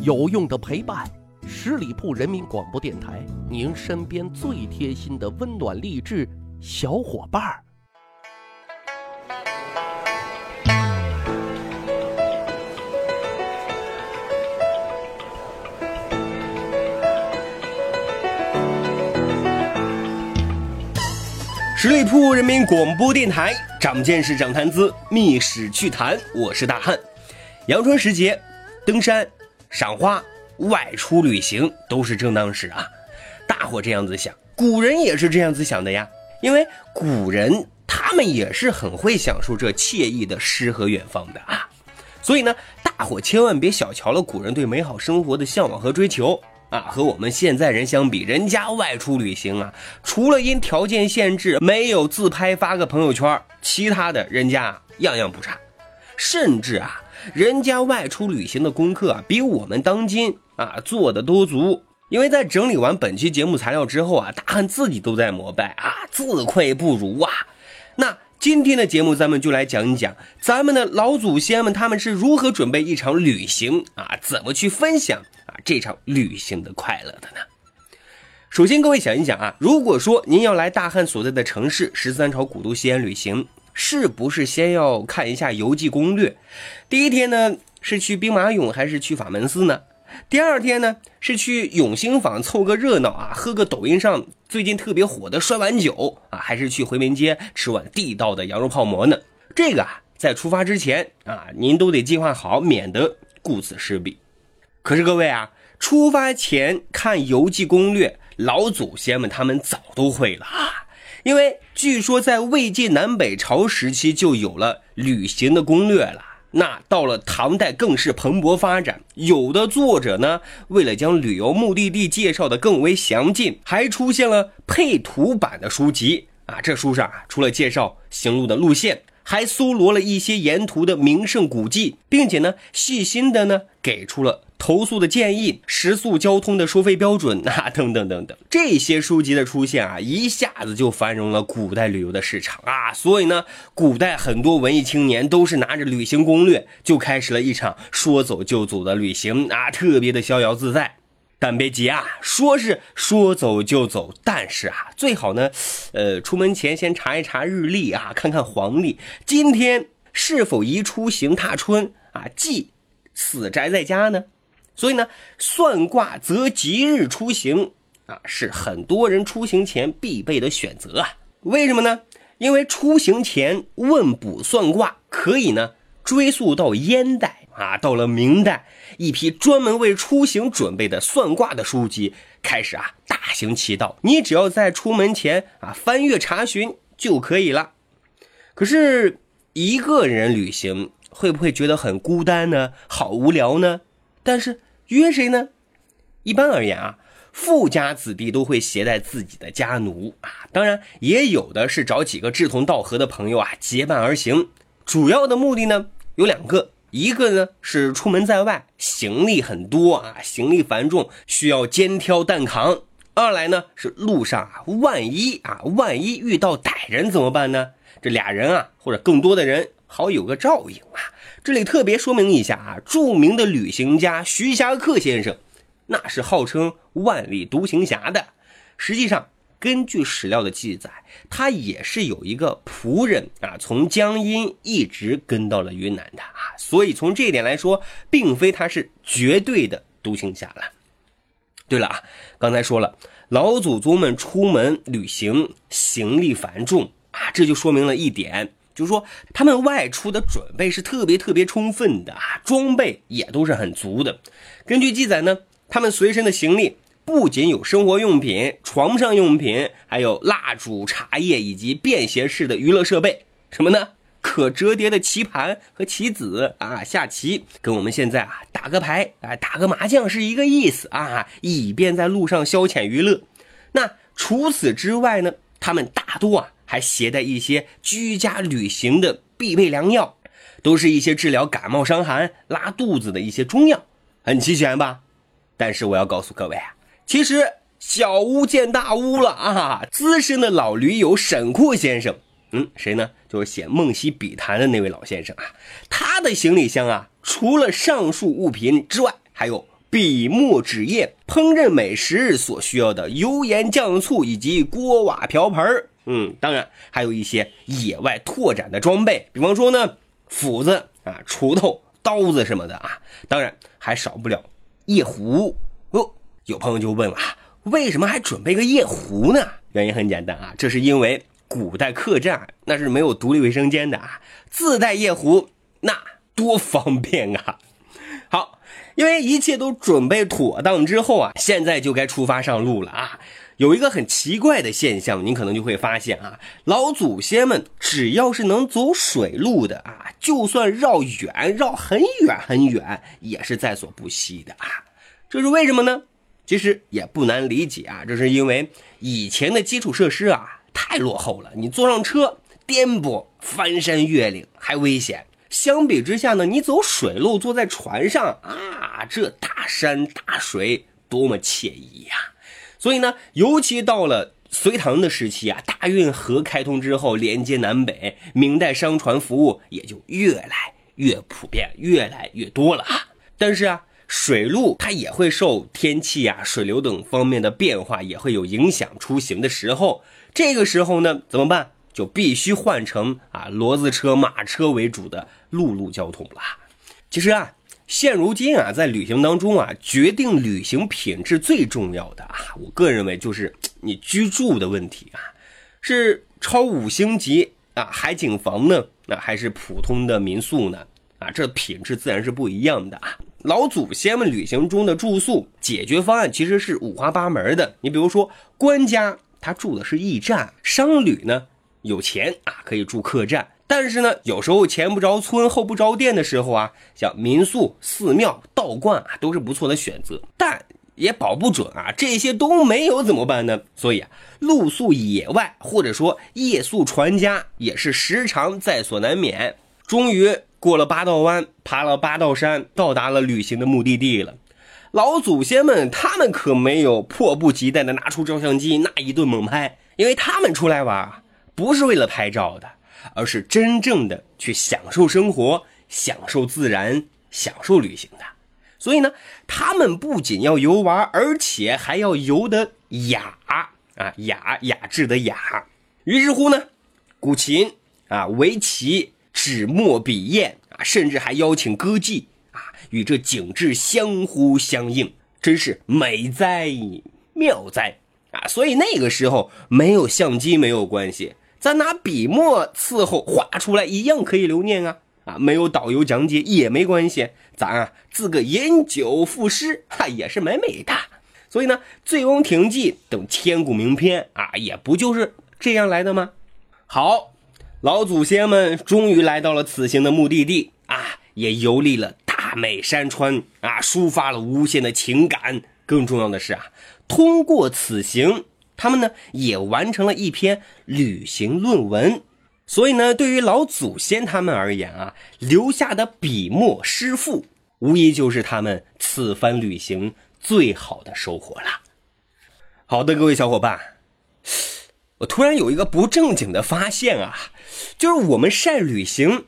有用的陪伴，十里铺人民广播电台，您身边最贴心的温暖励志小伙伴儿。十里铺人民广播电台，长见识，长谈资，密史趣谈。我是大汉。阳春时节，登山、赏花、外出旅行都是正当时啊。大伙这样子想，古人也是这样子想的呀。因为古人他们也是很会享受这惬意的诗和远方的啊。所以呢，大伙千万别小瞧了古人对美好生活的向往和追求。啊，和我们现在人相比，人家外出旅行啊，除了因条件限制没有自拍发个朋友圈，其他的人家样样不差。甚至啊，人家外出旅行的功课啊，比我们当今啊做的都足。因为在整理完本期节目材料之后啊，大汉自己都在膜拜啊，自愧不如啊。那今天的节目，咱们就来讲一讲咱们的老祖先们他们是如何准备一场旅行啊，怎么去分享啊。这场旅行的快乐的呢？首先，各位想一想啊，如果说您要来大汉所在的城市十三朝古都西安旅行，是不是先要看一下游记攻略？第一天呢是去兵马俑还是去法门寺呢？第二天呢是去永兴坊凑个热闹啊，喝个抖音上最近特别火的摔碗酒啊，还是去回民街吃碗地道的羊肉泡馍呢？这个啊，在出发之前啊，您都得计划好，免得顾此失彼。可是各位啊，出发前看游记攻略，老祖先们他们早都会了啊。因为据说在魏晋南北朝时期就有了旅行的攻略了。那到了唐代更是蓬勃发展，有的作者呢，为了将旅游目的地介绍的更为详尽，还出现了配图版的书籍啊。这书上啊，除了介绍行路的路线。还搜罗了一些沿途的名胜古迹，并且呢，细心的呢，给出了投诉的建议、食宿交通的收费标准啊，等等等等。这些书籍的出现啊，一下子就繁荣了古代旅游的市场啊。所以呢，古代很多文艺青年都是拿着旅行攻略，就开始了一场说走就走的旅行啊，特别的逍遥自在。但别急啊，说是说走就走，但是啊，最好呢，呃，出门前先查一查日历啊，看看黄历，今天是否宜出行踏春啊，忌死宅在家呢？所以呢，算卦择吉日出行啊，是很多人出行前必备的选择啊。为什么呢？因为出行前问卜算卦可以呢，追溯到燕代。啊，到了明代，一批专门为出行准备的算卦的书籍开始啊大行其道。你只要在出门前啊翻阅查询就可以了。可是，一个人旅行会不会觉得很孤单呢？好无聊呢？但是约谁呢？一般而言啊，富家子弟都会携带自己的家奴啊，当然也有的是找几个志同道合的朋友啊结伴而行。主要的目的呢有两个。一个呢是出门在外，行李很多啊，行李繁重，需要肩挑担扛；二来呢是路上啊，万一啊，万一遇到歹人怎么办呢？这俩人啊，或者更多的人，好有个照应啊。这里特别说明一下啊，著名的旅行家徐霞客先生，那是号称万里独行侠的，实际上。根据史料的记载，他也是有一个仆人啊，从江阴一直跟到了云南的啊，所以从这一点来说，并非他是绝对的独行侠了。对了啊，刚才说了，老祖宗们出门旅行，行李繁重啊，这就说明了一点，就是说他们外出的准备是特别特别充分的啊，装备也都是很足的。根据记载呢，他们随身的行李。不仅有生活用品、床上用品，还有蜡烛、茶叶以及便携式的娱乐设备，什么呢？可折叠的棋盘和棋子啊，下棋跟我们现在啊打个牌啊、打个麻将是一个意思啊，以便在路上消遣娱乐。那除此之外呢，他们大多啊还携带一些居家旅行的必备良药，都是一些治疗感冒、伤寒、拉肚子的一些中药，很齐全吧？但是我要告诉各位啊。其实小巫见大巫了啊！资深的老驴友沈括先生，嗯，谁呢？就是写《梦溪笔谈》的那位老先生啊。他的行李箱啊，除了上述物品之外，还有笔墨纸砚、烹饪美食所需要的油盐酱醋以及锅瓦瓢盆嗯，当然还有一些野外拓展的装备，比方说呢，斧子啊、锄头、刀子什么的啊。当然还少不了夜壶哦。有朋友就问了，为什么还准备个夜壶呢？原因很简单啊，这是因为古代客栈那是没有独立卫生间的啊，自带夜壶那多方便啊。好，因为一切都准备妥当之后啊，现在就该出发上路了啊。有一个很奇怪的现象，您可能就会发现啊，老祖先们只要是能走水路的啊，就算绕远绕很远很远，也是在所不惜的啊。这是为什么呢？其实也不难理解啊，这是因为以前的基础设施啊太落后了，你坐上车颠簸、翻山越岭还危险。相比之下呢，你走水路，坐在船上啊，这大山大水多么惬意呀！所以呢，尤其到了隋唐的时期啊，大运河开通之后，连接南北，明代商船服务也就越来越普遍，越来越多了啊。但是啊，水路它也会受天气啊、水流等方面的变化，也会有影响出行的时候。这个时候呢，怎么办？就必须换成啊骡子车、马车为主的陆路交通了。其实啊。现如今啊，在旅行当中啊，决定旅行品质最重要的啊，我个人认为就是你居住的问题啊，是超五星级啊海景房呢，那还是普通的民宿呢？啊，这品质自然是不一样的啊。老祖先们旅行中的住宿解决方案其实是五花八门的。你比如说，官家他住的是驿站，商旅呢有钱啊可以住客栈。但是呢，有时候前不着村后不着店的时候啊，像民宿、寺庙、道观啊，都是不错的选择。但也保不准啊，这些都没有怎么办呢？所以啊，露宿野外或者说夜宿船家也是时常在所难免。终于过了八道湾，爬了八道山，到达了旅行的目的地了。老祖先们他们可没有迫不及待的拿出照相机那一顿猛拍，因为他们出来玩不是为了拍照的。而是真正的去享受生活、享受自然、享受旅行的，所以呢，他们不仅要游玩，而且还要游得雅啊雅雅致的雅。于是乎呢，古琴啊、围棋、纸墨笔砚啊，甚至还邀请歌妓啊，与这景致相呼相应，真是美哉妙哉啊！所以那个时候没有相机没有关系。咱拿笔墨伺候画出来一样可以留念啊啊！没有导游讲解也没关系，咱啊自个饮酒赋诗，哈也是美美的。所以呢，《醉翁亭记》等千古名篇啊，也不就是这样来的吗？好，老祖先们终于来到了此行的目的地啊，也游历了大美山川啊，抒发了无限的情感。更重要的是啊，通过此行。他们呢也完成了一篇旅行论文，所以呢，对于老祖先他们而言啊，留下的笔墨诗赋，无疑就是他们此番旅行最好的收获了。好的，各位小伙伴，我突然有一个不正经的发现啊，就是我们晒旅行，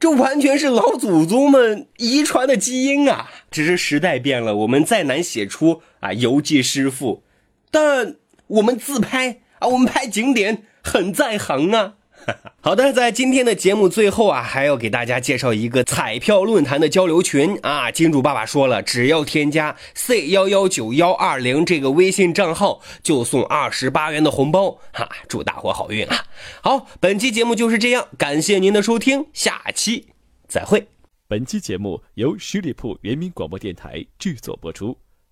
这完全是老祖宗们遗传的基因啊，只是时代变了，我们再难写出啊游记诗赋，但。我们自拍啊，我们拍景点很在行啊。好的，在今天的节目最后啊，还要给大家介绍一个彩票论坛的交流群啊。金主爸爸说了，只要添加 C 幺幺九幺二零这个微信账号，就送二十八元的红包哈。祝大伙好运啊！好，本期节目就是这样，感谢您的收听，下期再会。本期节目由十里铺人民广播电台制作播出。